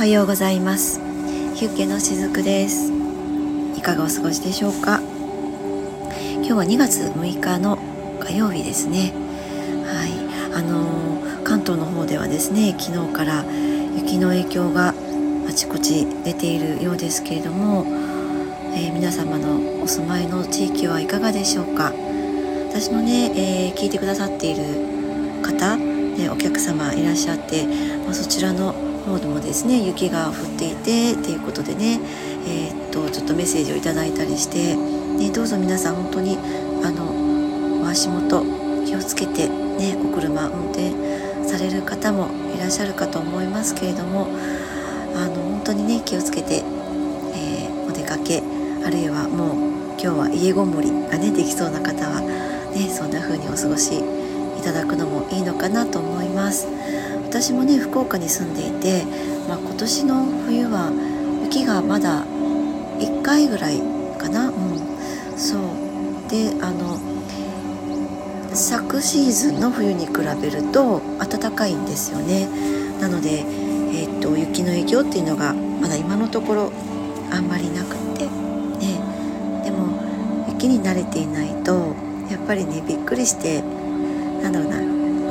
はようございます。ヒュッケのしずくです。いかがお過ごしでしょうか？今日は2月6日の火曜日ですね。はい。あのー、関東の方ではですね昨日から雪の影響があちこち出ているようですけれども、えー、皆様のお住まいの地域はいかがでしょうか？私のね、えー、聞いてくださっている方、ね、お客様いらっしゃって、まあ、そちらの方でもですね雪が降っていてっていうことでね、えー、っとちょっとメッセージをいただいたりして、ね、どうぞ皆さん本当にあのお足元気をつけて、ね、お車運転される方もいらっしゃるかと思いますけれどもあの本当にね気をつけて、えー、お出かけあるいはもう今日は家ごもりがねできそうな方は、ね、そんな風にお過ごしいただくのもいいのかなと思います。私もね福岡に住んでいて、まあ、今年の冬は雪がまだ1回ぐらいかな。うん。そう。であの昨シーズンの冬に比べると暖かいんですよね。なので、えー、っと雪の影響っていうのがまだ今のところあんまりなくってね。でも雪に慣れていないとやっぱりねびっくりして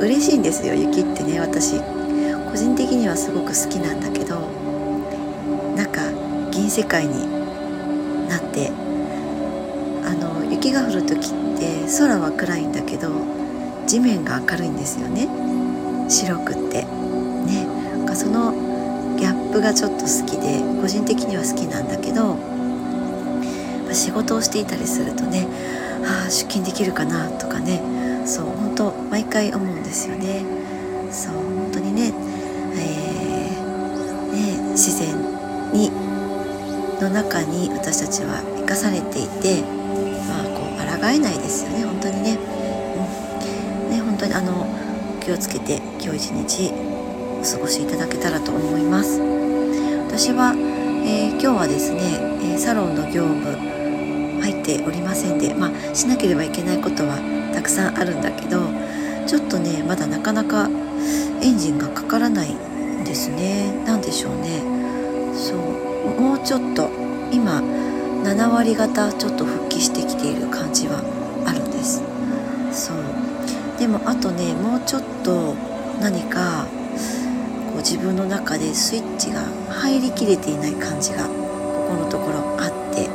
嬉しいんですよ雪ってね私。個人的にはすごく好きなんだけどなんか銀世界になってあの雪が降る時って空は暗いんだけど地面が明るいんですよね。白くって。ね。なんかそのギャップがちょっと好きで個人的には好きなんだけど仕事をしていたりするとねああ出勤できるかなとかねそう本当毎回思うんですよね。そう本当にね,、えー、ね自然にの中に私たちは生かされていてまあこう抗えないですよね本当にね,、うん、ね本当にあの気をつけて今日一日お過ごしいただけたらと思います。私は、えー、今日はですねサロンの業務入っておりませんでまあしなければいけないことはたくさんあるんだけどちょっとねまだなかなかエンジンがかからないんですね。何でしょうね。そう。もうちょっと今7割方ちょっと復帰してきている感じはあるんです。そう。でもあとねもうちょっと何かこう自分の中でスイッチが入りきれていない感じがここのところあって。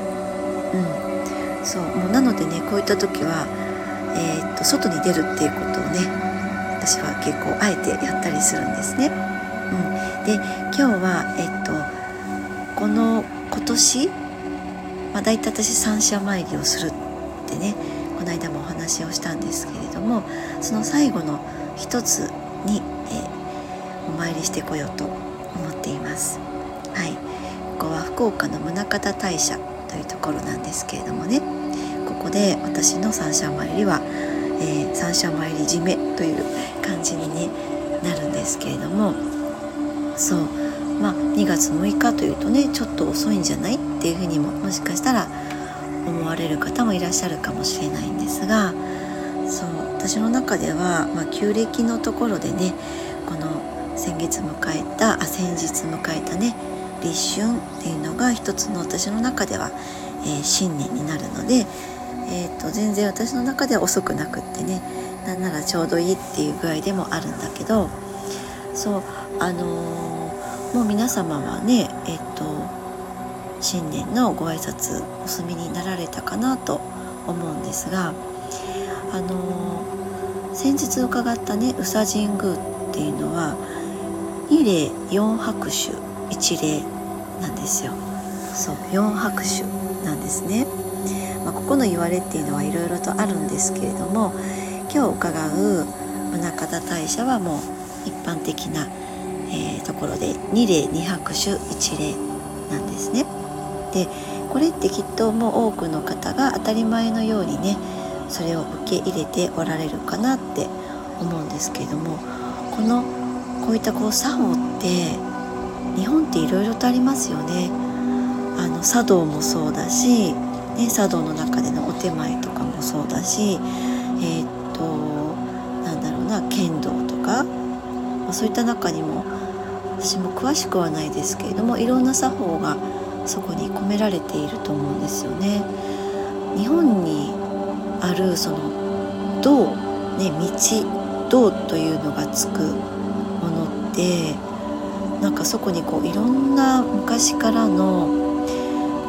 うん。そう。もうなのでねこういった時はえー、っと外に出るっていうことをね私は結構あえてやったりするんですね。うん、で今日は、えっとこの今年、まあ、大体私三社参りをするってねこの間もお話をしたんですけれどもその最後の一つに、え、お参りしてこようと思っています。はい、ここは福岡の宗像大社というところなんですけれどもねここで私の三社参りは、えー、三社参り締めという感じに、ね、なるんですけれどもそう。まあ2月6日というとねちょっと遅いんじゃないっていうふうにももしかしたら思われる方もいらっしゃるかもしれないんですがそう。私の中では、まあ、旧暦のところでねこの先月迎えたあ先日迎えたね立春っていうのが一つの私の中では、えー、新年になるのでえーと、全然私の中では遅くなくってねなんならちょうどいいっていう具合でもあるんだけどそうあのー、もう皆様はねえっ、ー、と新年のご挨拶お済みになられたかなと思うんですがあのー、先日伺ったね宇佐神宮っていうのは2礼4拍手1礼なんですよそう4拍手なんですね。まあ、ここの言われっていうのはいろいろとあるんですけれども今日伺う宗像大社はもう一般的な、えー、ところで2礼2拍手1礼なんですね。でこれってきっともう多くの方が当たり前のようにねそれを受け入れておられるかなって思うんですけれどもこのこういったこう作法って日本っていろいろとありますよね。あの茶道もそうだしね、茶道の中でのお手前とかもそうだしえー、っとなんだろうな剣道とか、まあ、そういった中にも私も詳しくはないですけれどもいろんな作法がそこに込められていると思うんですよね。日本にあるその道ね道道というのがつくものってなんかそこにこういろんな昔からの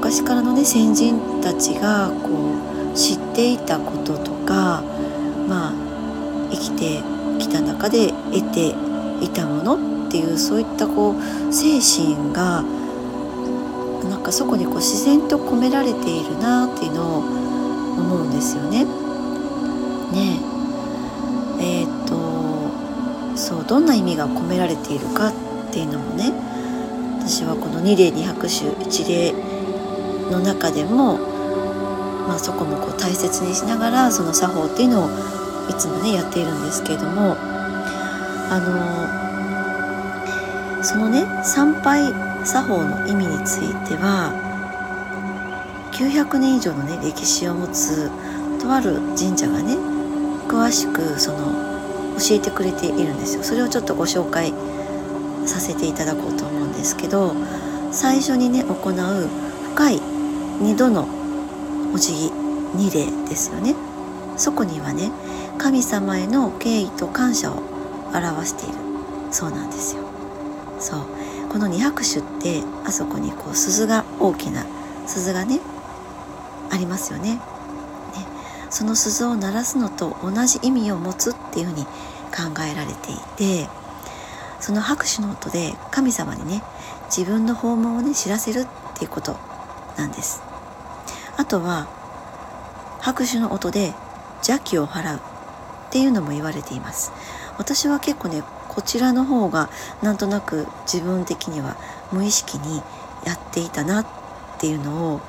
昔からのね先人たちがこう知っていたこととかまあ生きてきた中で得ていたものっていうそういったこう精神がなんかそこにこう自然と込められているなっていうのを思うんですよね。ねええー、っとそうどんな意味が込められているかっていうのもね私はこの二例二拍手一例の中でも、まあ、そこもこう大切にしながらその作法っていうのをいつもねやっているんですけれどもあのそのね参拝作法の意味については900年以上のね歴史を持つとある神社がね詳しくその教えてくれているんですよ。それをちょっとご紹介させていただこうと思うんですけど最初にね行う深い2度のお辞儀2礼ですよね。そこにはね神様への敬意と感謝を表している。そうなんですよ。そう。この二拍手ってあそこにこう鈴が大きな鈴がねありますよね。ね。その鈴を鳴らすのと同じ意味を持つっていうふうに考えられていてその拍手の音で神様にね自分の訪問をね知らせるっていうことなんです。あとは拍手の音で邪気を払う。っていうのも言われています。私は結構ねこちらの方がなんとなく自分的には無意識にやっていたなっていうのを、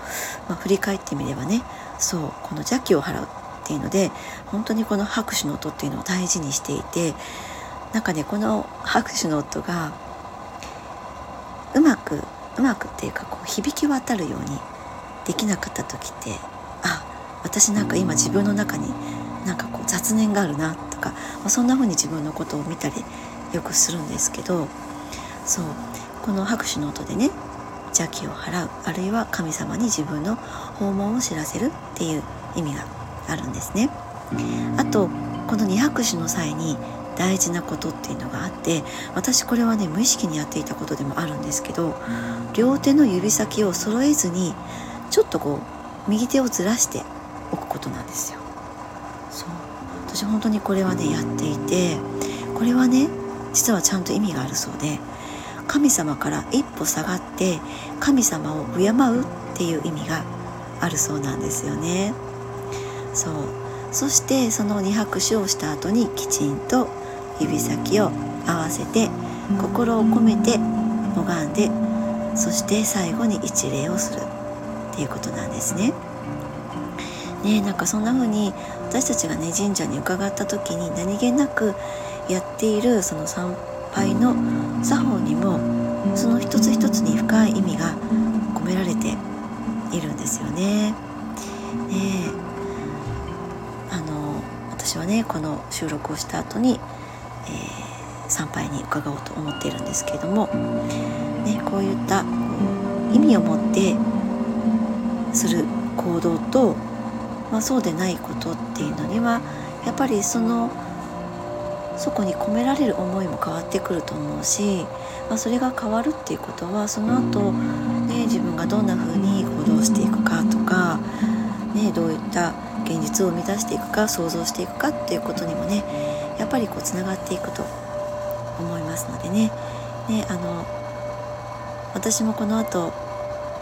まあ、振り返ってみればねそうこの邪気を払う。っていうので本当にこの拍手の音っていうのを大事にしていてなんかねこの拍手の音がうまくうまくっていうかこう響き渡るようにできなかった時ってあ私なんか今自分の中になんかこう雑念があるなとか、まあ、そんな風に自分のことを見たりよくするんですけどそうこの拍手の音でね邪気を払うあるいは神様に自分の訪問を知らせるっていう意味があるんですね。あとこの二拍手の際に大事なことっていうのがあって私これはね無意識にやっていたことでもあるんですけど両手の指先を揃えずにちょっとこう右手をずらしておくことなんですよ。そう私本当にこれはねやっていてこれはね実はちゃんと意味があるそうで神様から一歩下がって神様を敬うっていう意味があるそうなんですよね。そうそしてその二拍手をした後にきちんと指先を合わせて心を込めて拝んでそして最後に一礼をするっていうことなんですね。ねなんかそんな風に私たちがね神社に伺った時に何気なくやっているその参拝の作法にもその一つ一つに深い意味が込められているんですよね。ねあの私はねこの収録をした後にえー、参拝に伺おうと思っているんですけれども、ね、こういったこう意味を持ってする行動と、まあ、そうでないことっていうのにはやっぱりそのそこに込められる思いも変わってくると思うし、まあ、それが変わるっていうことはその後、ね自分がどんな風に行動していくかとか、ね、どういった現実を生み出していくか想像していくかっていうことにもねやっぱりこうつながっていくと思いますのでね。ねあの私もこの後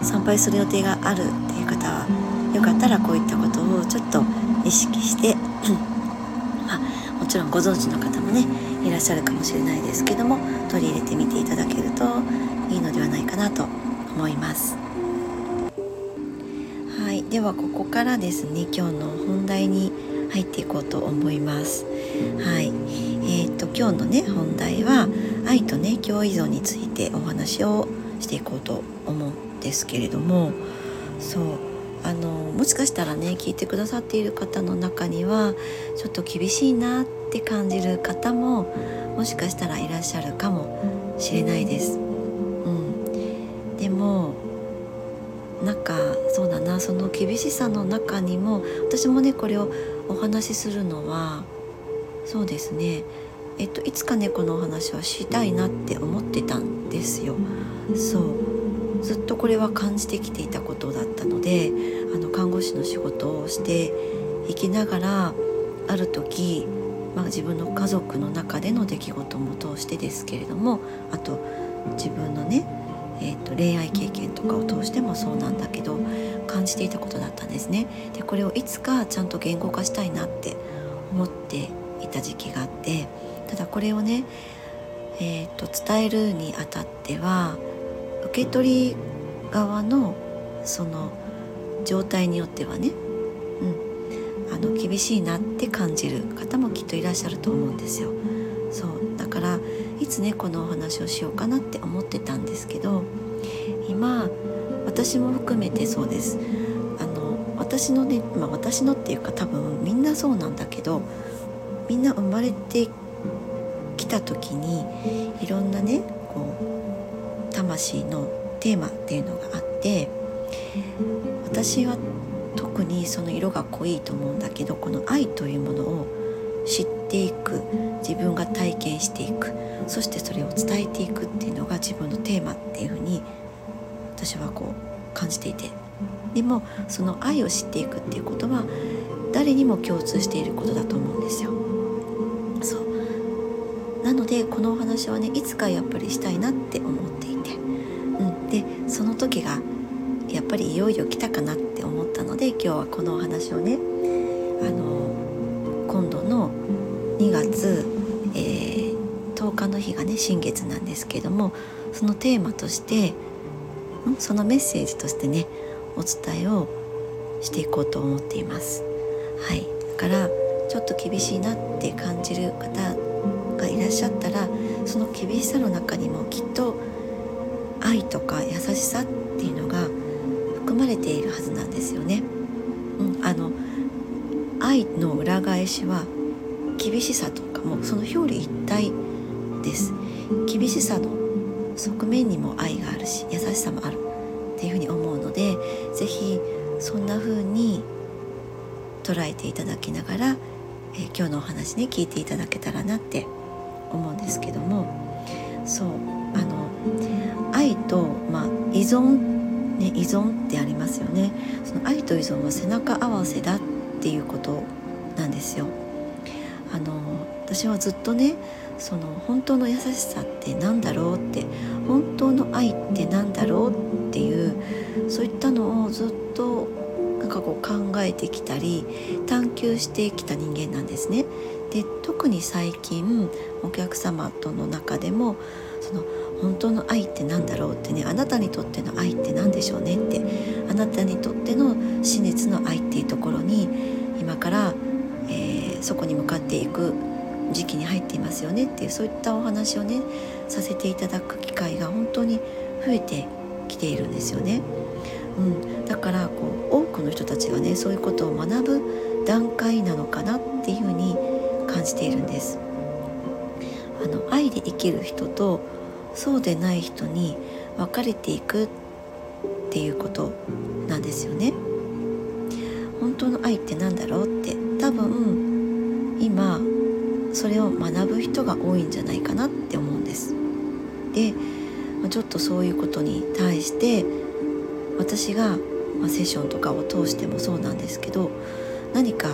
参拝する予定があるっていう方はよかったらこういったことをちょっと意識して まあ、もちろんご存知の方もねいらっしゃるかもしれないですけども取り入れてみていただけるといいのではないかなと思います。はい、ではここからですね今日の本題に入っていこうと思います。はい、えーと、今日のね本題は愛とね共依存についてお話をしていこうと思うですけれどもそうあのもしかしたらね聞いてくださっている方の中にはちょっと厳しいなって感じる方ももしかしたらいらっしゃるかもしれないです。うん、でもなんかそうだなその厳しさの中にも私もねこれをお話しするのはそうですねえっといつか猫のお話はしたいなって思ってたんですよ。そうずっとこれは感じてきていたことだったのであの看護師の仕事をしていきながらある時、まあ、自分の家族の中での出来事も通してですけれどもあと自分のね、えーと、と恋愛経験とかを通してもそうなんだけど感じていたことだったんですね。でこれをいつかちゃんと言語化したいなって思っていた時期があってただこれをね、えーと、伝えるにあたっては受け取り側のその状態によってはね、うん、あの厳しいなって感じる方もきっといらっしゃると思うんですよ。そうだからいつねこのお話をしようかなって思ってたんですけど今私も含めてそうですあの私のね、まあ、私のっていうか多分みんなそうなんだけどみんな生まれて来た時にいろんなねこう魂のテーマっていうのがあって私は特にその色が濃いと思うんだけどこの愛というものを知っていく自分が体験していくそしてそれを伝えていくっていうのが自分のテーマっていうふうに私はこう感じていてでもその愛を知っていくっていうことは誰にも共通していることだと思うんですよ。そうなのでこのお話はねいつかやっぱりしたいなって思って、の時がやっぱりいよいよ来たかなって思ったので今日はこのお話をねあの今度の2月、えー、10日の日がね新月なんですけどもそのテーマとしてそのメッセージとしてねお伝えをしていこうと思っています。はい、だからちょっと厳しいなって感じる方がいらっしゃったらその厳しさの中にもきっと愛とか優しさっていうのが含まれているはずなんですよね。うん、あの愛の裏返しは厳しさとかもその表裏一体です。厳しさの側面にも愛があるし優しさもあるっていうふうに思うので是非そんな風に捉えていただきながら、えー、今日のお話ね聞いていただけたらなって思うんですけどもそう愛と、まあ、依存、ね、依存ってありますよねその愛と依存は背中合わせだっていうことなんですよ。あの私はずっとねその本当の優しさって何だろうって本当の愛って何だろうっていうそういったのをずっとなんかこう考えてきたり探求してきた人間なんですね。で特に最近お客様との中でもその本当の愛って何だろうってねあなたにとっての愛って何でしょうねってあなたにとっての真熱の愛っていうところに今から、えー、そこに向かっていく時期に入っていますよねっていうそういったお話をねさせていただく機会が本当に増えてきているんですよね。うん、だからこう多くの人たちがねそういうことを学ぶ段階なのかなっていうふうに感じているんですあの愛で生きる人とそうでない人に分かれていくっていうことなんですよね。本当の愛って何だろうって。多分今それを学ぶ人が多いんじゃないかなって思うんです。でちょっとそういうことに対して私が、まセッションとかを通してもそうなんですけど何か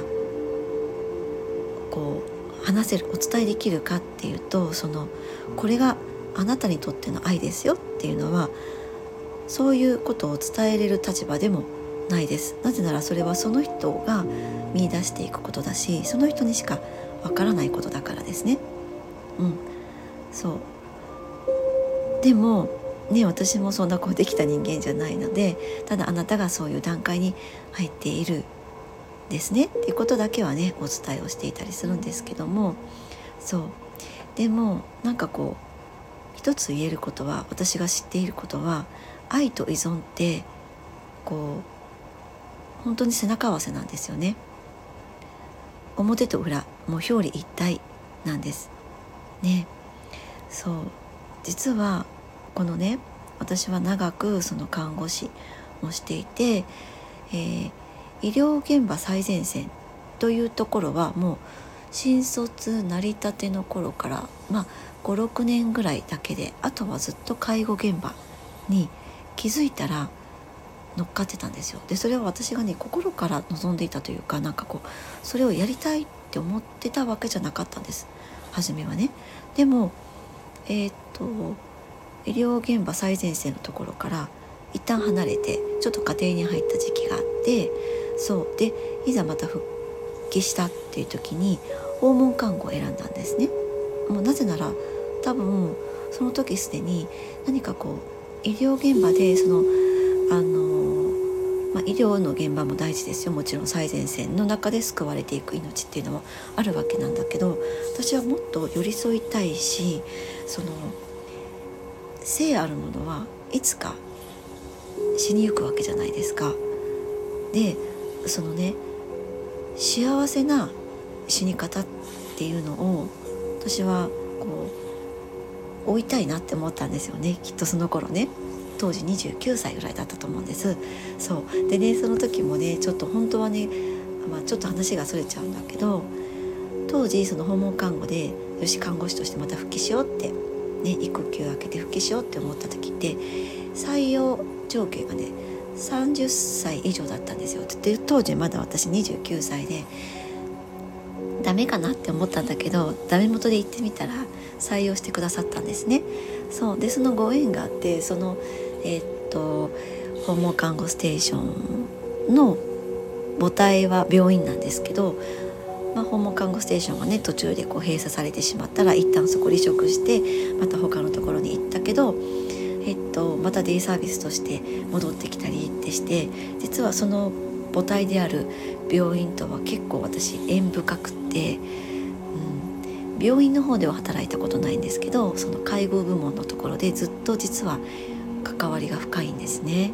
こう話せるお伝えできるかっていうとそのこれがあなたにとっての愛ですよっていうのはそういうことを伝えれる立場でもないです。なぜならそれはその人が見出していくことだしその人にしかわからないことだからですね。うん。そう。でもね私もそんなこうできた人間じゃないのでただあなたがそういう段階に入っているですね。っていうことだけはねお伝えをしていたりするんですけども。そう。でもなんかこう一つ言えることは私が知っていることは愛と依存ってこう本当に背中合わせなんですよね。表と裏もう表裏一体なんです。ね。そう。実はこのね私は長くその看護師をしていて、えー、医療現場最前線というところはもう新卒成り立ての頃からまあ56年ぐらいだけであとはずっと介護現場に気づいたら乗っかってたんですよ。でそれは私がね心から望んでいたというかなんかこうそれをやりたいって思ってたわけじゃなかったんです。初めはね。でもえー、っと医療現場最前線のところから一旦離れてちょっと家庭に入った時期があってそう。でいざまた復帰したっていう時に訪問看護を選んだんですね。もうなぜなら多分その時すでに何かこう医療現場でそのあの、まあ、医療の現場も大事ですよもちろん最前線の中で救われていく命っていうのもあるわけなんだけど私はもっと寄り添いたいしその生あるものはいつか死にゆくわけじゃないですか。でそのね幸せな死に方っていうのを私はこう追いたいなって思ったんですよね。きっとその頃ね。当時29歳ぐらいだったと思うんです。そう。でねその時もねちょっと本当はね、まあ、ちょっと話がそれちゃうんだけど当時その訪問看護でよし看護師としてまた復帰しようって、ね、育休明けて復帰しようって思った時って採用条件がね30歳以上だったんですよ。で当時まだ私29歳でダメかなって思ったんだけどダメ元で行ってみたら採用してくださったんですね。そうでそのご縁があってそのえー、っと訪問看護ステーションの母体は病院なんですけど、まあ、訪問看護ステーションがね途中でこう閉鎖されてしまったら一旦そこ離職してまた他のところに行ったけどえっと、またデイサービスとして戻ってきたりってして実はその母体である病院とは結構私縁深くって、うん、病院の方では働いたことないんですけどその介護部門のところでずっと実は関わりが深いんですね。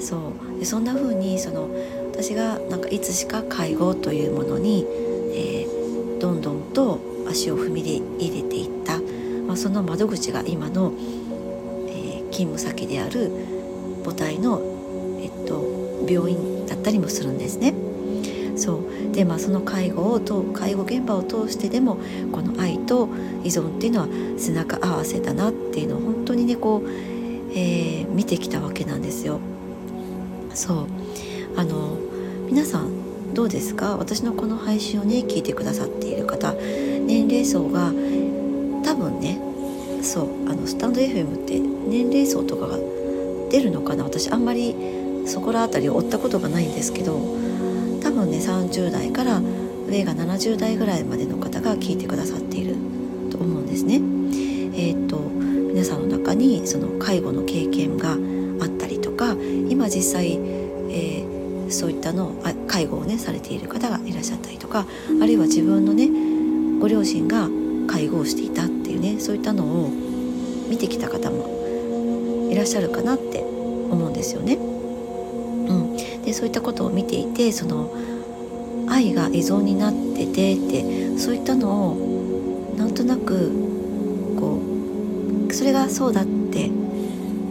そうでそんな風にその私がなんかいつしか介護というものに、えー、どんどんと足を踏み入れていった、まあ、その窓口が今のえ勤務先である母体の、えっと、病院だったりもするんですね。そう。でまあその介護をと介護現場を通してでもこの愛と依存っていうのは背中合わせだなっていうのを本当にねこう、えー、見てきたわけなんですよ。そう。あの皆さんどうですか？私のこの配信をね聞いてくださっている方年齢層が多分ねそう。あのスタンド FM って年齢層とかが出るのかな？私あんまりそこら辺りを追ったことがないんですけど多分ね30代から上が70代ぐらいまでの方が聞いてくださっていると思うんですね。えー、っと皆さんの中にその介護の経験があったりとか今実際、えー、そういったの介護をねされている方がいらっしゃったりとかあるいは自分のねご両親が介護をしていたっていうねそういったのを見てきた方もいらっしゃるかなって思うんですよね。でそういったことを見ていてその愛が依存になっててってそういったのをなんとなくこうそれがそうだって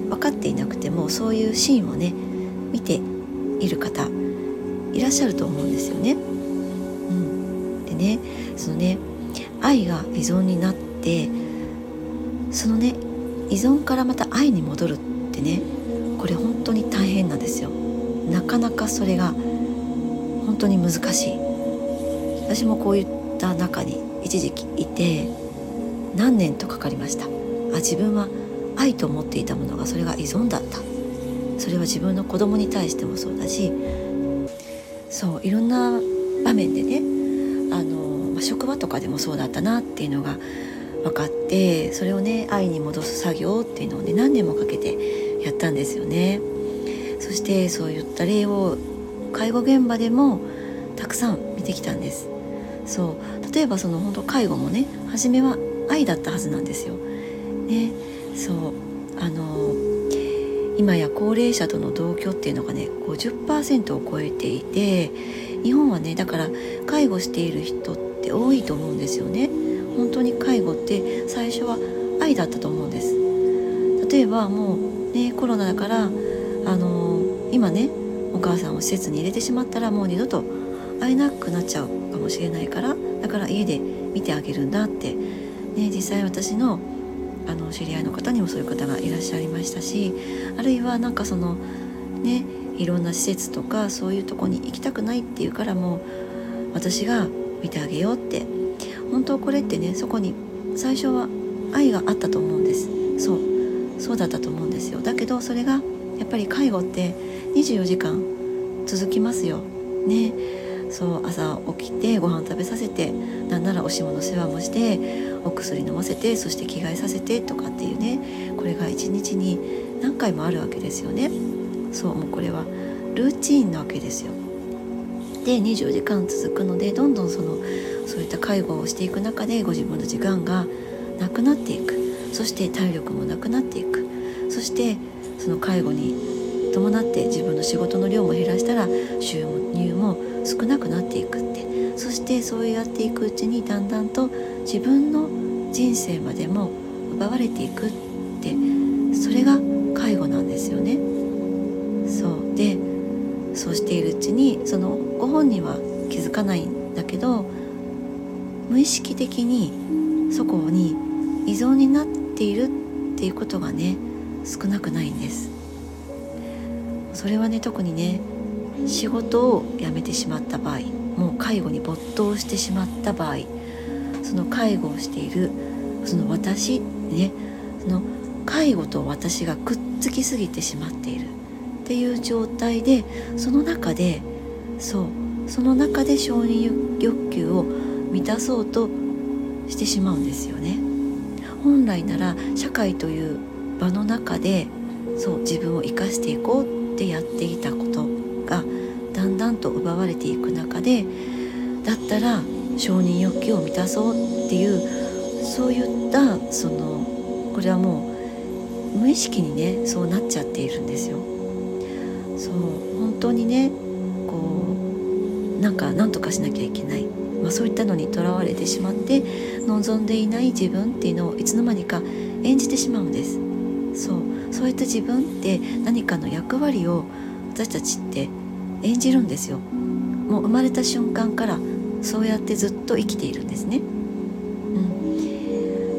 分かっていなくてもそういうシーンをね見ている方いらっしゃると思うんですよね。うん、でねそのね愛が依存になってそのね依存からまた愛に戻るってねこれ本当に大変なんですよなかなかそれが本当に難しい。私もこういった中に一時期いて何年とかかりました。あ自分は愛と思っていたものがそれが依存だった。それは自分の子供に対してもそうだしそういろんな場面でねあの、ま、職場とかでもそうだったなっていうのが分かってそれをね愛に戻す作業っていうのをね何年もかけてやったんですよね。そしてそういった例を介護現場でもたくさん見てきたんです。そう。例えばその本当介護もね初めは愛だったはずなんですよ。ね。そう。あの今や高齢者との同居っていうのがね50%を超えていて日本はねだから介護している人って多いと思うんですよね。本当に介護って最初は愛だったと思うんです。例えばもうねコロナだからあの今ねお母さんを施設に入れてしまったらもう二度と会えなくなっちゃうかもしれないからだから家で見てあげるんだって、ね、実際私のあの知り合いの方にもそういう方がいらっしゃいましたしあるいはなんかそのねいろんな施設とかそういうとこに行きたくないっていうからもう私が見てあげようって。本当これってねそこに最初は愛があったと思うんです。そうそうだったと思うんですよ。だけどそれがやっぱり介護って24時間続きますよ。ね。そう朝起きてご飯食べさせてなんならおしもの世話もしてお薬飲ませてそして着替えさせてとかっていうね。これが一日に何回もあるわけですよね。そうもうこれはルーチンなわけですよ。で24時間続くのでどんどんそのそういった介護をしていく中でご自分の時間がなくなっていく。そして体力もなくなっていく。そしてその介護に伴って自分の仕事の量も減らしたら収入も少なくなっていくって。そしてそうやっていくうちにだんだんと自分の人生までも奪われていくって。それが介護なんですよね。そう。でそうしているうちにそのご本人は気づかないんだけど無意識的にそこに依存になっているっていうことがね少なくないんです。それはね特にね仕事を辞めてしまった場合もう介護に没頭してしまった場合その介護をしているその私ねその介護と私がくっつきすぎてしまっているっていう状態でその中でそうその中で承認欲求を満たそうとしてしまうんですよね。本来なら社会という場の中でそう自分を生かしていこうってやっていたことがだんだんと奪われていく中でだったら承認欲求を満たそうっていうそういったそのこれはもう無意識にねそうなっちゃっているんですよ。そう本当にねこうなんか何とかしなきゃいけない、まあ、そういったのにとらわれてしまって望んでいない自分っていうのをいつの間にか演じてしまうんですそうそういった自分って何かの役割を私たちって演じるんですよ。もう生まれた瞬間からそうやってずっと生きているんですね、う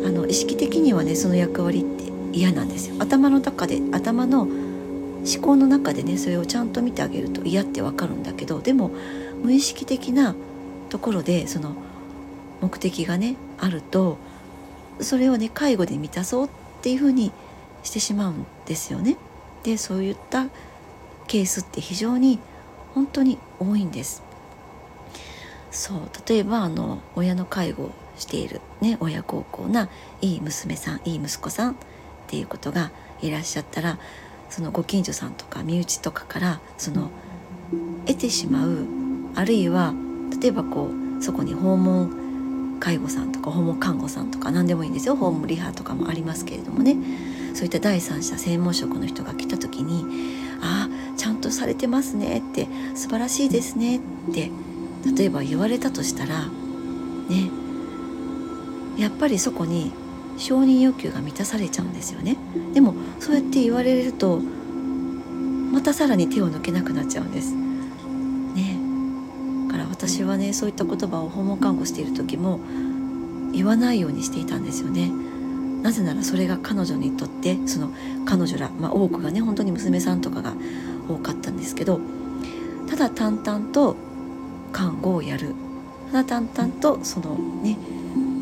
ん、あの意識的にはねその役割って嫌なんですよ。頭の中で頭の思考の中でねそれをちゃんと見てあげると嫌ってわかるんだけどでも無意識的なところでその目的がねあるとそれをね介護で満たそうっていうふうにしてしまうんですよね。でそういったケースって非常に本当に多いんです。そう例えばあの親の介護をしている、ね、親孝行ないい娘さんいい息子さんっていうことがいらっしゃったらそのご近所さんとか身内とかからその得てしまうあるいは例えばこうそこに訪問介護さんとか訪問看護さんとか何でもいいんですよホームリハとかもありますけれどもねそういった第三者専門職の人が来た時に「ああちゃんとされてますね」って「素晴らしいですね」って例えば言われたとしたらねやっぱりそこに承認欲求が満たされちゃうんですよね。でもそうやって言われるとまたさらに手を抜けなくなっちゃうんです。ね。だから私はねそういった言葉を訪問看護している時も言わないようにしていたんですよね。なぜならそれが彼女にとってその彼女ら、まあ、多くがね本当に娘さんとかが多かったんですけどただ淡々と看護をやる。ただ淡々とそのね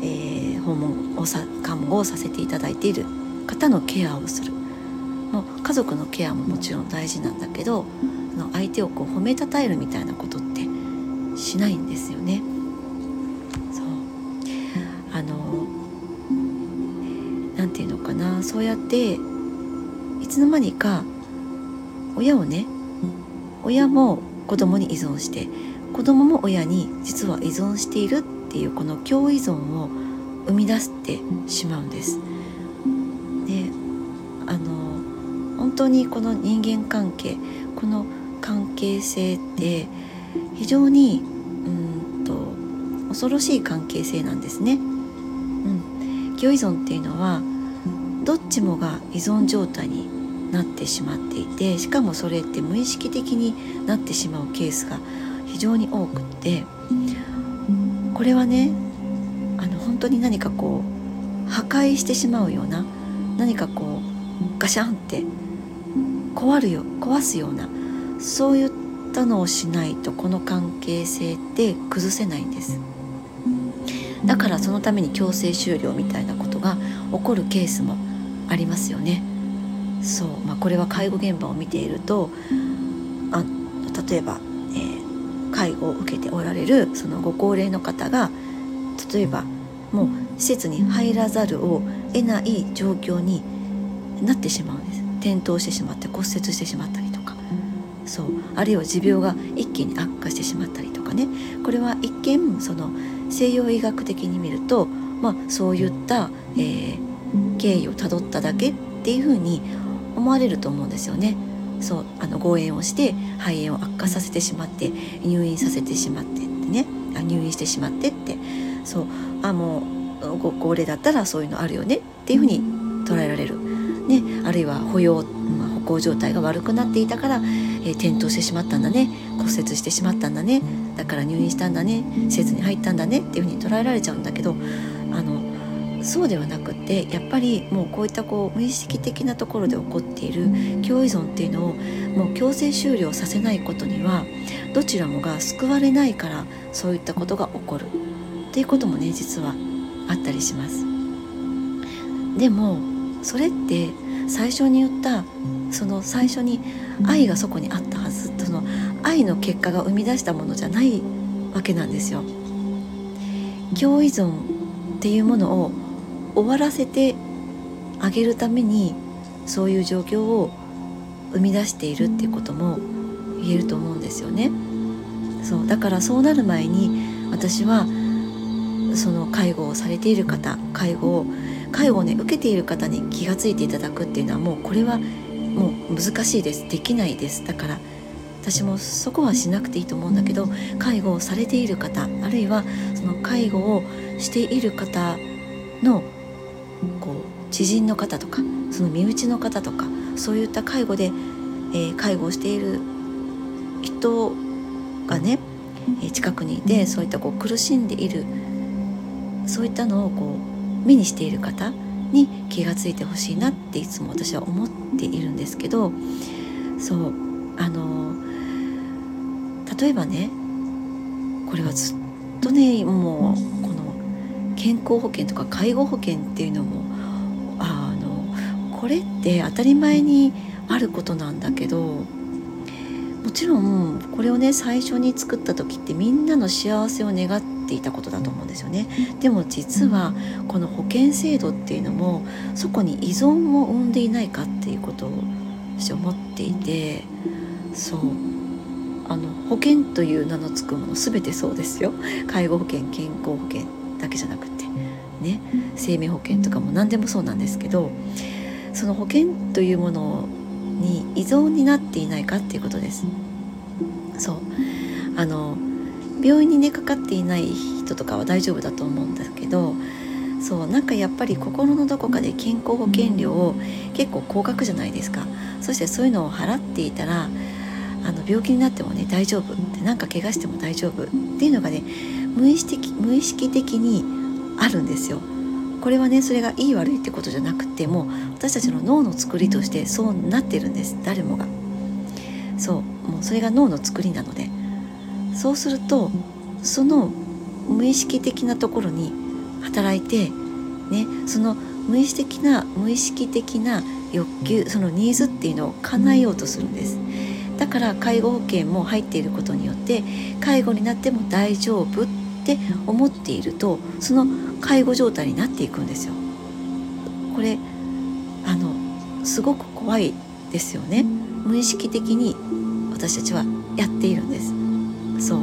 え訪問をさ看護をさせていただいている。方のケアをする。もう家族のケアももちろん大事なんだけどの相手をこう褒めたたえるみたいなことってしないんですよね。そうやっていつの間にか親をね親も子供に依存して子供も親に実は依存しているっていうこの共依存を生み出してしまうんです。であの本当にこの人間関係この関係性って非常にうんと恐ろしい関係性なんですね。うん、共依存っていうのはどっちもが依存状態になってしまっていてしかもそれって無意識的になってしまうケースが非常に多くってこれはねあの本当に何かこう破壊してしまうような何かこうガシャンって壊るよ壊すようなそういったのをしないとこの関係性って崩せないんです。だからそのために強制終了みたいなことが起こるケースもありますよね。そう、まあ、これは介護現場を見ているとあ例えば、えー、介護を受けておられるそのご高齢の方が例えばもう施設に入らざるを得ない状況になってしまうんです。転倒してしまって骨折してしまったりとか。そうあるいは持病が一気に悪化してしまったりとかね。これは一見その西洋医学的に見ると、まあ、そういった、えー、経緯をたどっただけっていうふうに思われると思うんですよね。そうあの誤嚥をして肺炎を悪化させてしまって入院させてしまってってね。あ入院してしまってって。そうあもうご高齢だったらそういうのあるよねっていうふうに捉えられる、ね、あるいは歩容、まあ、歩行状態が悪くなっていたから、えー、転倒してしまったんだね。骨折してしまったんだね。だから入院したんだね。施設に入ったんだねっていうふうに捉えられちゃうんだけどあのそうではなくてやっぱりもうこういったこう無意識的なところで起こっている共依存っていうのをもう強制終了させないことにはどちらもが救われないからそういったことが起こるっていうこともね実はあったりします。でもそれって最初に言ったその最初に愛がそこにあったはずその愛の結果が生み出したものじゃないわけなんですよ。共依存っていうものを終わらせてあげるためにそういう状況を生み出しているっていうことも言えると思うんですよね。そうだからそうなる前に私はその介護をされている方介護を介護をね受けている方に気が付いていただくっていうのはもうこれはもう難しいですできないですだから私もそこはしなくていいと思うんだけど介護をされている方あるいはその介護をしている方のこう知人の方とかその身内の方とかそういった介護で、えー、介護をしている人がねえ近くにいてそういったこう苦しんでいるそういったのをこう目にしている方に気が付いてほしいなっていつも私は思っているんですけどそうあの例えばねこれはずっとねもう健康保険とか介護保険っていうのもあのこれって当たり前にあることなんだけどもちろんこれをね最初に作った時ってみんなの幸せを願っていたことだと思うんですよね。でも実はこの保険制度っていうのもそこに依存を生んでいないかっていうことを私思っていてそう。あの保険という名の付くもの全てそうですよ。介護保険健康保険。だけじゃなくてね生命保険とかも何でもそうなんですけどその保険というものに依存になっていないかっていうことです。そう。あの病院にねかかっていない人とかは大丈夫だと思うんだけどそうなんかやっぱり心のどこかで健康保険料を結構高額じゃないですか。そしてそういうのを払っていたらあの病気になってもね大丈夫って何か怪我しても大丈夫っていうのがね無意識的無意識的にあるんですよ。これはねそれがいい悪いってことじゃなくても私たちの脳の作りとしてそうなってるんです誰もが。そうもうそれが脳の作りなのでそうするとその無意識的なところに働いて、ね、その無意識的な無意識的な欲求そのニーズっていうのを叶えようとするんですだから介護保険も入っていることによって介護になっても大丈夫っって思っているとその介護状態になっていくんですよ。これあのすごく怖いですよね。無意識的に私たちはやっているんです。そう。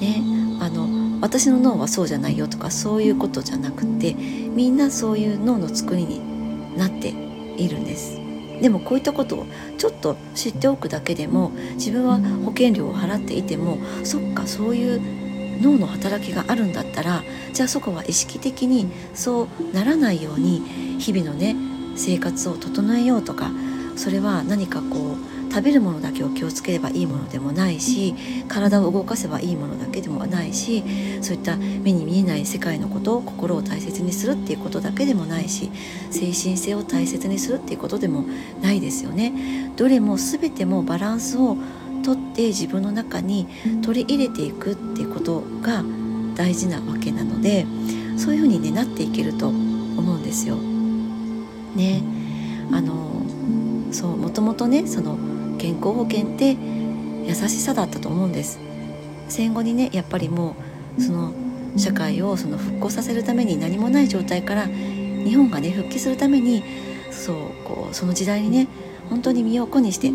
ねあの私の脳はそうじゃないよとかそういうことじゃなくてみんなそういう脳の作りになっているんです。でもこういったことをちょっと知っておくだけでも自分は保険料を払っていてもそっかそういう脳の働きがあるんだったらじゃあそこは意識的にそうならないように日々のね生活を整えようとかそれは何かこう食べるものだけを気をつければいいものでもないし体を動かせばいいものだけでもないしそういった目に見えない世界のことを心を大切にするっていうことだけでもないし精神性を大切にするっていうことでもないですよね。どれも全てもバランスをとって自分の中に取り入れていくっていうことが大事なわけなのでそういうふうに、ね、なっていけると思うんですよ。ね。あのそうもともとねその健康保険って優しさだったと思うんです。戦後にねやっぱりもうその社会をその復興させるために何もない状態から日本がね復帰するためにそうこうその時代にね本当に身を粉にして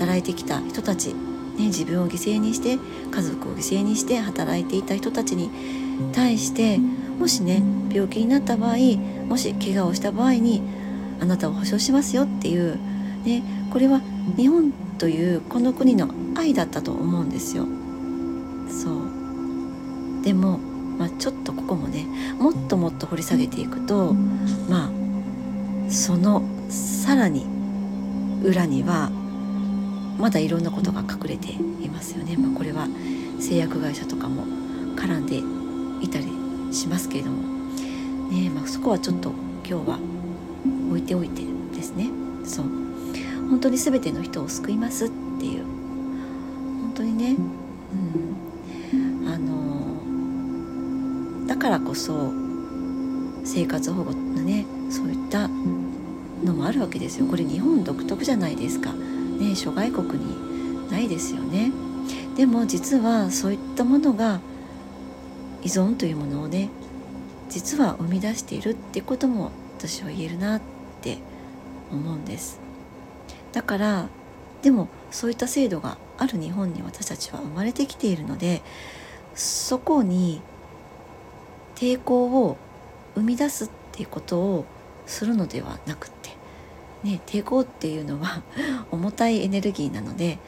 働いてきた人たち、ね、自分を犠牲にして家族を犠牲にして働いていた人たちに対してもしね病気になった場合もし怪我をした場合にあなたを保証しますよっていう、ね、これは日本というこの国の愛だったと思うんですよ。そうでも、まあ、ちょっとここもねもっともっと掘り下げていくとまあそのさらに裏にはまだいろんなことが隠れていますよね。まあ、これは製薬会社とかも絡んでいたりしますけれども、ねまあ、そこはちょっと今日は置いておいてですね。そう。本当に全ての人を救いますっていう。本当にね、うん、あのだからこそ生活保護のねそういったのもあるわけですよ。これ日本独特じゃないですか。ね諸外国にないですよね。でも実はそういったものが依存というものをね実は生み出しているってことも私は言えるなって思うんです。だからでもそういった制度がある日本に私たちは生まれてきているのでそこに抵抗を生み出すっていうことをするのではなくて、ね、抵抗っていうのは 重たいエネルギーなので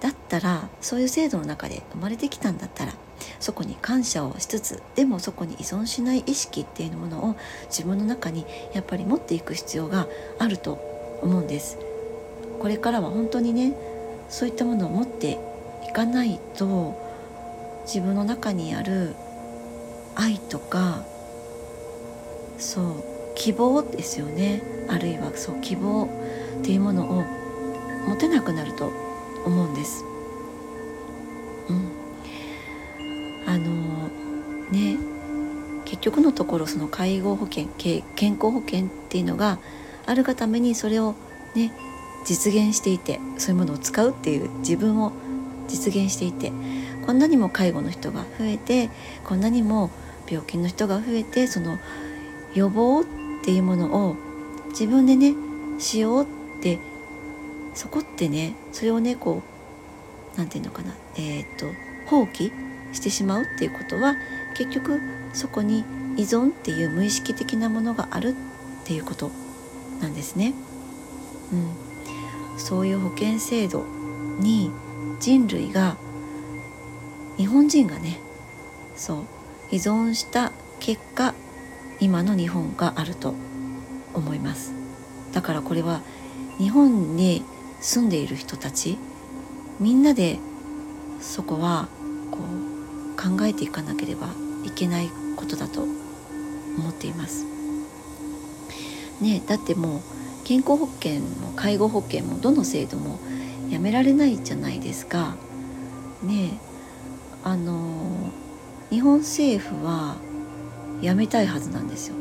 だったらそういう制度の中で生まれてきたんだったらそこに感謝をしつつでもそこに依存しない意識っていうものを自分の中にやっぱり持っていく必要があると思うんです。これからは本当にねそういったものを持っていかないと自分の中にある愛とかそう希望ですよねあるいはそう希望っていうものを持てなくなると思うんです。うん、あのね結局のところその介護保険健康保険っていうのがあるがためにそれをね実現していてそういうものを使うっていう自分を実現していてこんなにも介護の人が増えてこんなにも病気の人が増えてその予防っっていうものを自分でねしようってそこってねそれをねこう何て言うのかなえっ、と放棄してしまうっていうことは結局そこに依存っていう無意識的なものがあるっていうことなんですね。うん、そういう保険制度に人類が日本人がねそう依存した結果今の日本があると思いますだからこれは日本に住んでいる人たちみんなでそこはこう考えていかなければいけないことだと思っています。ねだってもう健康保険も介護保険もどの制度もやめられないじゃないですか。ねあの日本政府はやめたいはずなんですよ。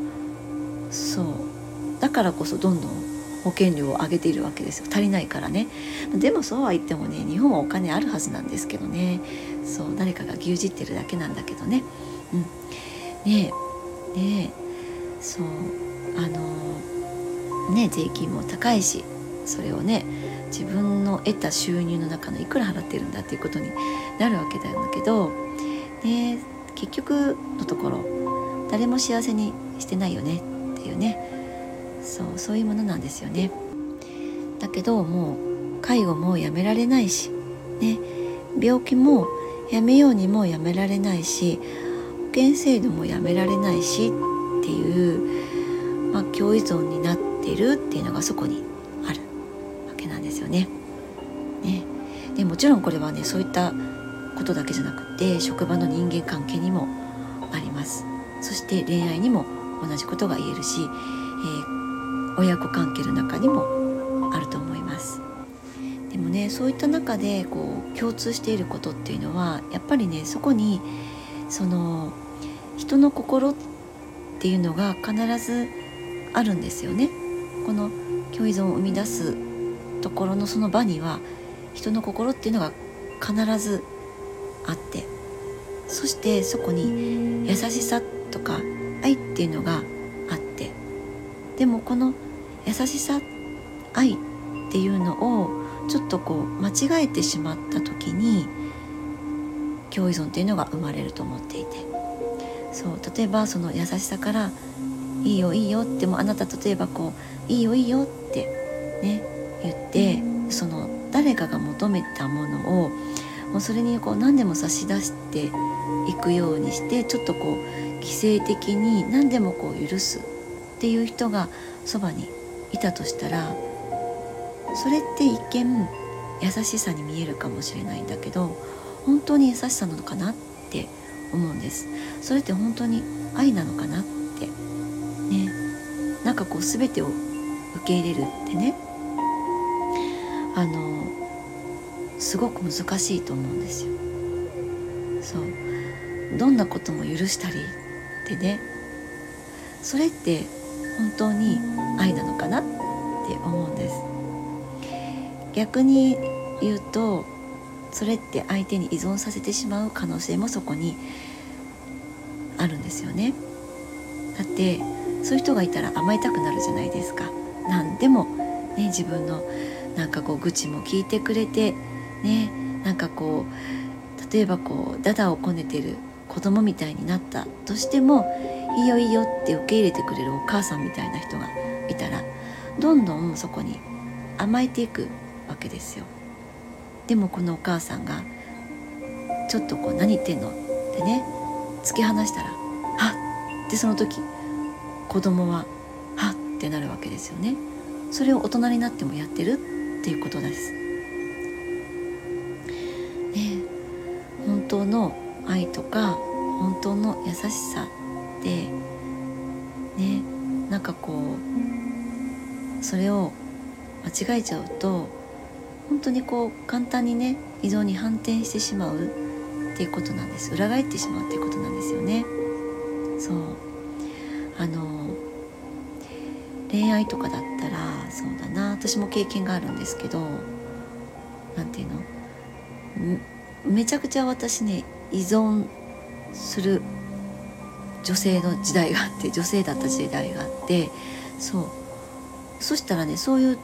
そう。だからこそどんどん保険料を上げているわけですよ。足りないからね。でもそうは言ってもね日本はお金あるはずなんですけどね。そう。誰かが牛耳ってるだけなんだけどね。うん。ねえ。ねえ。そう。あのね税金も高いしそれをね自分の得た収入の中のいくら払ってるんだっていうことになるわけだけど、ね、結局のところ誰も幸せにしてないよねっていうね。そうそういうものなんですよね。だけどもう介護もやめられないしね。病気もやめようにもやめられないし保険制度もやめられないしっていう、まあ、共依存になってるっていうのがそこにあるわけなんですよね。ね。でもちろんこれはねそういったことだけじゃなくて職場の人間関係にもあります。そして恋愛にも同じことが言えるし、えー、親子関係の中にもあると思います。でもねそういった中でこう共通していることっていうのはやっぱりねそこにその人の心っていうのが必ずあるんですよね。この共依存を生み出すところのその場には人の心っていうのが必ずあってそしてそこに優しさとか愛っていうのがあってでもこの優しさ愛っていうのをちょっとこう間違えてしまった時に共依存っていうのが生まれると思っていて。そう例えばその優しさから「いいよいいよ」ってもあなた例えばこう「いいよいいよ」ってね言ってその誰かが求めたものをもうそれにこう何でも差し出していくようにしてちょっとこう規制的に何でもこう許すっていう人がそばにいたとしたらそれって一見優しさに見えるかもしれないんだけど本当に優しさなのかなって思うんです。それって本当に愛なのかなって。ね。なんかこう全てを受け入れるってね。あのすごく難しいと思うんですよ。そう。どんなことも許したりってね。それって本当に愛なのかなって思うんです。逆に言うとそれって相手に依存させてしまう可能性もそこにあるんですよね。だってそういう人がいたら甘えたくなるじゃないですか。何でもね自分のなんかこう愚痴も聞いてくれてねなんかこう例えばこうダダをこねてる子供みたいになったとしてもいいよいいよって受け入れてくれるお母さんみたいな人がいたらどんどんそこに甘えていくわけですよ。でもこのお母さんがちょっとこう何言ってんのってね突き放したらはっ！ってその時子供ははっってなるわけですよね。それを大人になってもやってるっていうことです。ね本当の愛とか本当の優しさってねなんかこうそれを間違えちゃうと本当にこう簡単にね依存に反転してしまうっていうことなんです。裏返ってしまうっていうことなんですよね。そう。あの恋愛とかだったらそうだな。私も経験があるんですけど何て言うの？めちゃくちゃ私ね依存する女性の時代があって女性だった時代があってそう。そしたらねそういう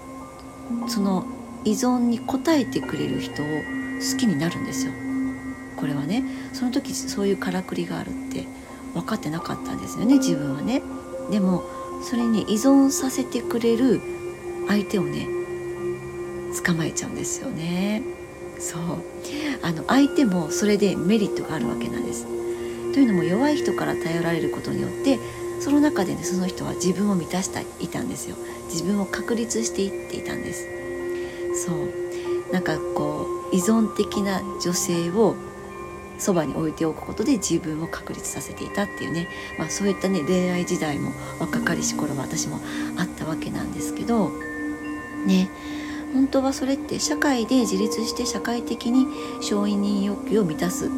その依存に応えてくれる人を好きになるんですよ。これはね。その時そういうからくりがあるって分かってなかったんですよね自分はね。でもそれに依存させてくれる相手をね捕まえちゃうんですよね。そう。あの相手もそれでメリットがあるわけなんです。というのも弱い人から頼られることによってその中でねその人は自分を満たしていたんですよ。自分を確立していっていたんです。そう。なんかこう依存的な女性をそばに置いておくことで自分を確立させていたっていうね、まあ、そういったね恋愛時代も若かりし頃は私もあったわけなんですけどね。本当はそれって社会で自立して社会的に承認欲求を満たすっ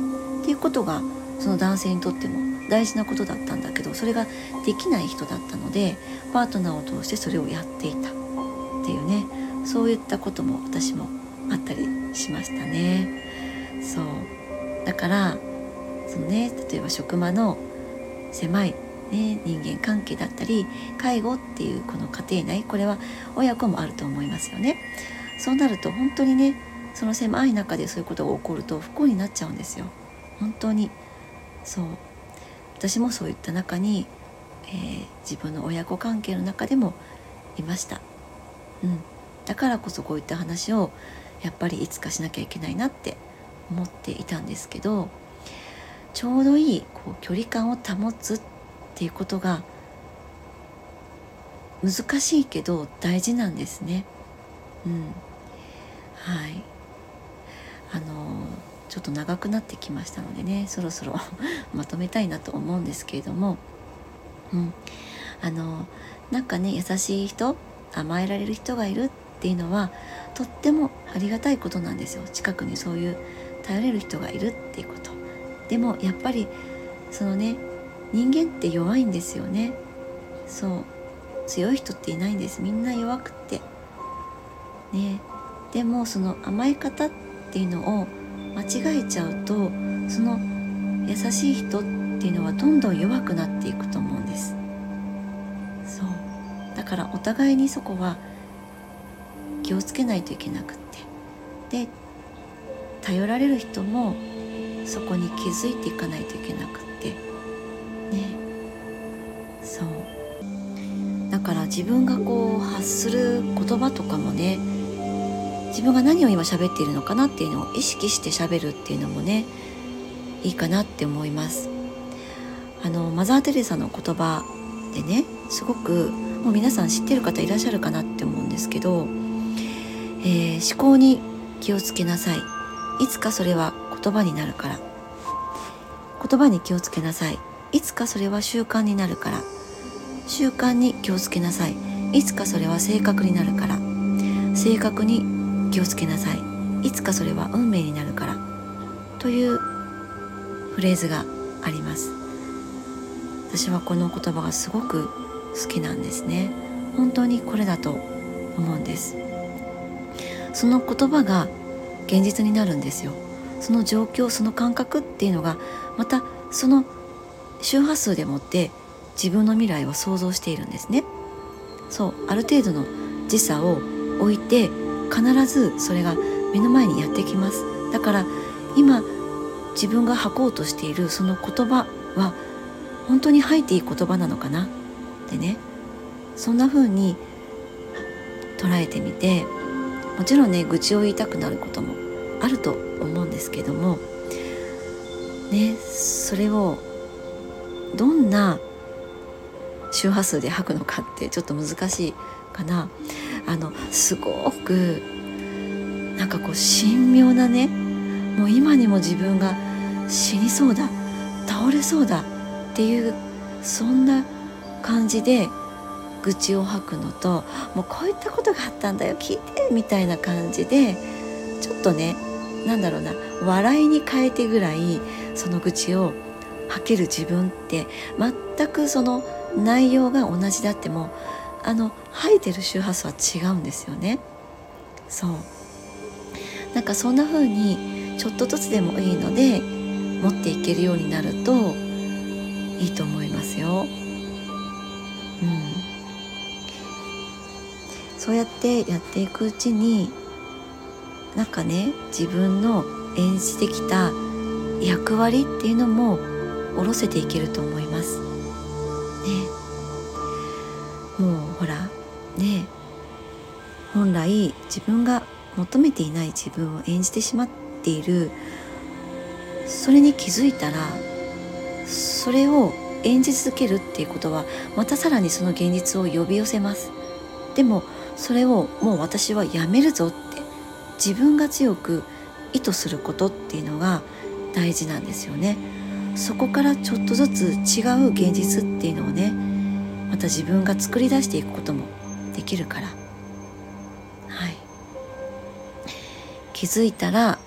ていうことがその男性にとっても大事なことだったんだけどそれができない人だったのでパートナーを通してそれをやっていたっていうねそういったことも私もあったりしましたね。そうだからそのね例えば職場の狭い、ね、人間関係だったり介護っていうこの家庭内これは親子もあると思いますよね。そうなると本当にねその狭い中でそういうことが起こると不幸になっちゃうんですよ。本当にそう私もそういった中に、えー、自分の親子関係の中でもいました、うん、だからこそこういった話をやっぱりいつかしなきゃいけないなって思っていたんですけどちょうどいいこう距離感を保つってていうことが難しいけど大事なんですね。うん、はい。あのちょっと長くなってきましたのでねそろそろ まとめたいなと思うんですけれども、うん、あのなんかね優しい人甘えられる人がいるっていうのはとってもありがたいことなんですよ。近くにそういう頼れる人がいるっていうこと。でもやっぱりそのね人間って弱いんですよね。そう。強い人っていないんです。みんな弱くって。ね。でもその甘え方っていうのを間違えちゃうとその優しい人っていうのはどんどん弱くなっていくと思うんです。そう。だからお互いにそこは気をつけないといけなくって。で頼られる人もそこに気づいていかないといけなくて。ね。そう。だから自分がこう発する言葉とかもね自分が何を今喋っているのかなっていうのを意識して喋るっていうのもねいいかなって思います。あのマザー・テレサの言葉でねすごくもう皆さん知ってる方いらっしゃるかなって思うんですけど、えー、思考に気をつけなさい。いつかそれは言葉になるから。言葉に気をつけなさい。いつかそれは習慣になるから。習慣に気をつけなさい。いつかそれは性格になるから。性格に気をつけなさい。いつかそれは運命になるから。というフレーズがあります。私はこの言葉がすごく好きなんですね。本当にこれだと思うんです。その言葉が現実になるんですよ。その状況その感覚っていうのがまたその周波数でもって自分の未来を想像しているんですね。そうある程度の時差を置いて必ずそれが目の前にやってきます。だから今自分が吐こうとしているその言葉は本当に吐いていい言葉なのかな？ってね。そんな風に捉えてみてもちろんね愚痴を言いたくなることもあると思うんですけども。ねそれをどんな周波数で吐くのかってちょっと難しいかな。あのすごくなんかこう神妙なねもう今にも自分が死にそうだ倒れそうだっていうそんな感じで愚痴を吐くのともうこういったことがあったんだよ聞いてみたいな感じでちょっとねなんだろうな笑いに変えてぐらいその愚痴を吐ける自分って全くその内容が同じであってもあの吐いてる周波数は違うんですよね。そうなんかそんな風にちょっとずつでもいいので持っていけるようになるといいと思いますよ。うん、そうやってやっていくうちになんかね自分の演じてきた役割っていうのも下ろせていけると思います。ね。もうほらね。本来自分が求めていない自分を演じてしまっている。それに気づいたらそれを演じ続けるっていうことはまたさらにその現実を呼び寄せます。でもそれをもう私はやめるぞって自分が強く意図することっていうのが大事なんですよね。そこからちょっとずつ違う現実っていうのをねまた自分が作り出していくこともできるから。はい。気づいたら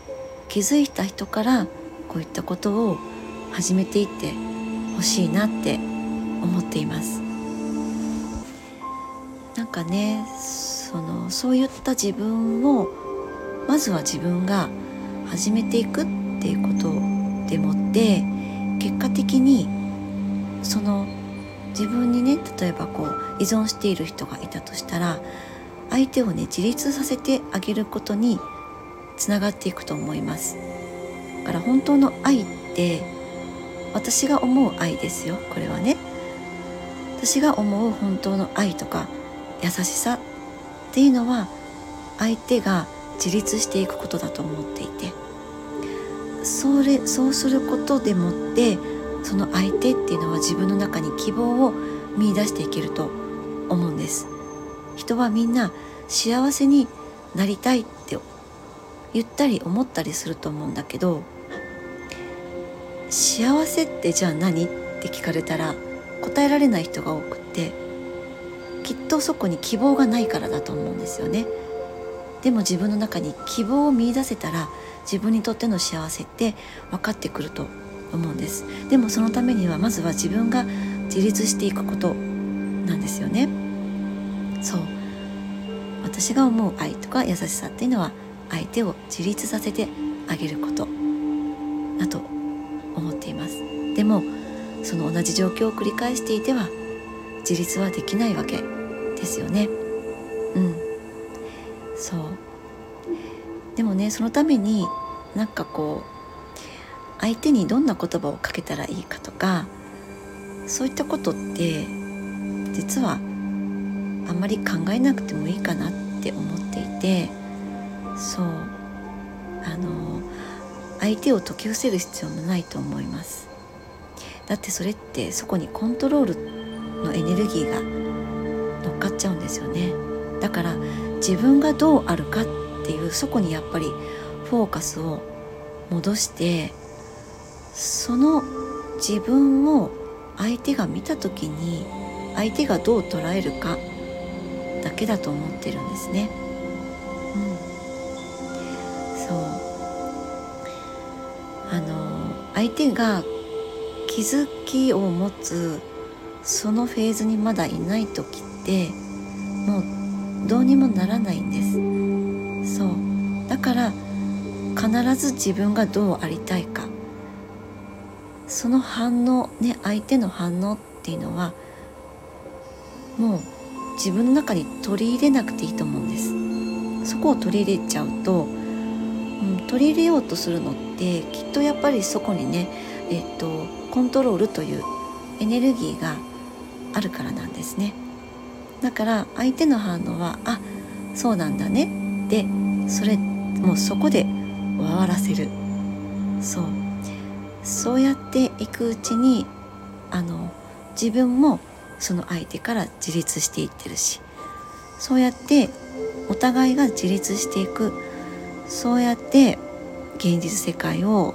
気づいた人からこういったことを始めていってほしいなって思っています。なんかねそのそういった自分をまずは自分が始めていくっていうことでもって結果的にその自分にね例えばこう依存している人がいたとしたら相手をね自立させてあげることにつながっていくと思います。だから本当の愛って私が思う愛ですよ。これはね。私が思う本当の愛とか優しさっていうのは相手が自立していくことだと思っていて。それそうすることでもってその相手っていうのは自分の中に希望を見出していけると思うんです。人はみんな幸せになりたいって言ったり思ったりすると思うんだけど幸せってじゃあ何って聞かれたら答えられない人が多くってきっとそこに希望がないからだと思うんですよね。でも自分の中に希望を見いだせたら自分にとっての幸せって分かってくると思うんです。でもそのためにはまずは自分が自立していくことなんですよね。そう。私が思う愛とか優しさっていうのは相手を自立させてあげることだと思っています。でもその同じ状況を繰り返していては自立はできないわけですよね。うん。そう。でもねそのためになんかこう相手にどんな言葉をかけたらいいかとかそういったことって実はあんまり考えなくてもいいかなって思っていてそうあの相手を解き伏せる必要もないと思います。だってそれってそこにコントロールのエネルギーが乗っかっちゃうんですよね。だから自分がどうあるかっていうそこにやっぱりフォーカスを戻してその自分を相手が見た時に相手がどう捉えるかだけだと思ってるんですね。うん、そう。あの相手が気づきを持つそのフェーズにまだいない時ってもうどうにもならないんです。から必ず自分がどうありたいか。その反応ね相手の反応っていうのはもう自分の中に取り入れなくていいと思うんです。そこを取り入れちゃうと、うん、取り入れようとするのってきっとやっぱりそこにねえっとコントロールというエネルギーがあるからなんですね。だから相手の反応はあそうなんだね。でそれもうそこで終わらせる。そう。そうやっていくうちにあの自分もその相手から自立していってるし。そうやってお互いが自立していく。そうやって現実世界を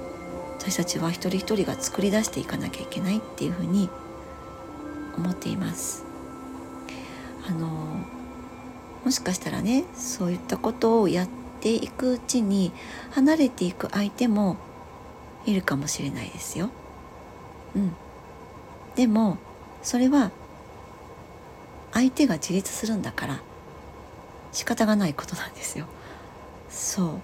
私たちは一人一人が作り出していかなきゃいけないっていうふうに思っています。あのもしかしたらねそういったことをやっていくうちに離れていく相手もいるかもしれないですよ。うん、でもそれは相手が自立するんだから仕方がないことなんですよ。そう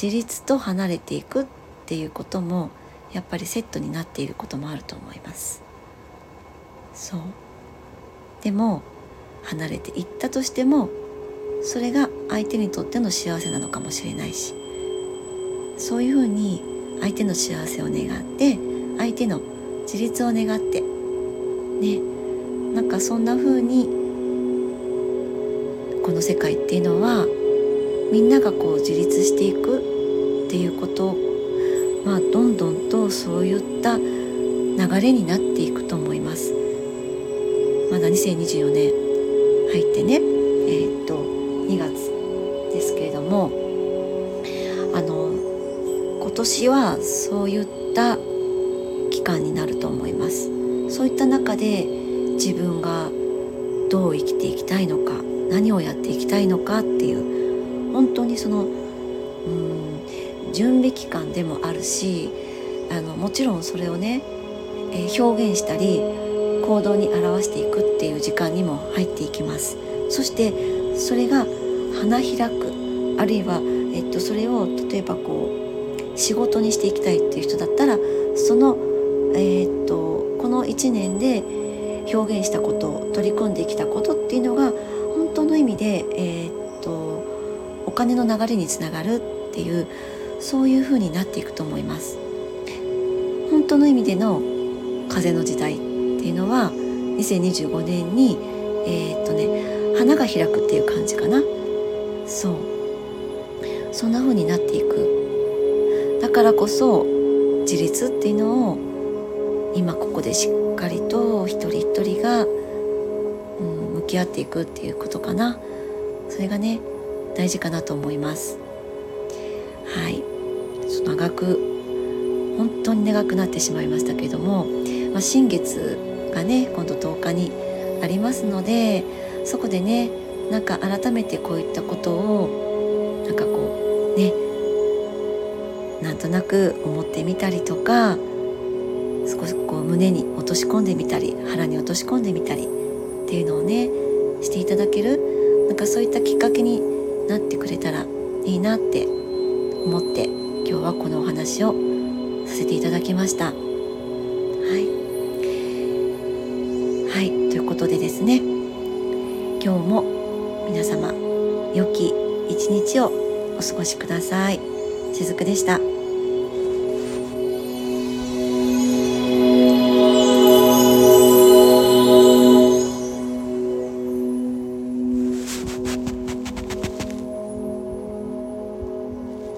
自立と離れていくっていうこともやっぱりセットになっていることもあると思います。そうでも離れていったとしてもそれが相手にとっての幸せなのかもしれないし。そういうふうに相手の幸せを願って相手の自立を願ってね。なんかそんな風にこの世界っていうのはみんながこう自立していくっていうことまあどんどんとそういった流れになっていくと思います。まだ2024年入ってね。年はそういった期間になると思います。そういった中で自分がどう生きていきたいのか何をやっていきたいのかっていう本当にそのうん準備期間でもあるしあのもちろんそれをね、えー、表現したり行動に表していくっていう時間にも入っていきます。そしてそれが花開くあるいは、えっと、それを例えばこう仕事にしていきたいっていう人だったらその、えー、っとこの1年で表現したこと取り込んできたことっていうのが本当の意味で、えー、っとお金の流れにつながるっていうそういう風になっていくと思います。本当の意味での風の時代っていうのは2025年にえー、っとね花が開くっていう感じかな。そう。そんな風になっていく。からこそ自立っていうのを今ここでしっかりと一人一人が、うん、向き合っていくっていうことかな。それがね大事かなと思います。はい。長く本当に長くなってしまいましたけれども、まあ、新月がね今度10日にありますのでそこでねなんか改めてこういったことをなんかこうねなんとなく思ってみたりとか少しこう胸に落とし込んでみたり腹に落とし込んでみたりっていうのをねしていただけるなんかそういったきっかけになってくれたらいいなって思って今日はこのお話をさせていただきました。はい、はい、ということでですね今日も皆様良き一日をお過ごしください。しずくでした。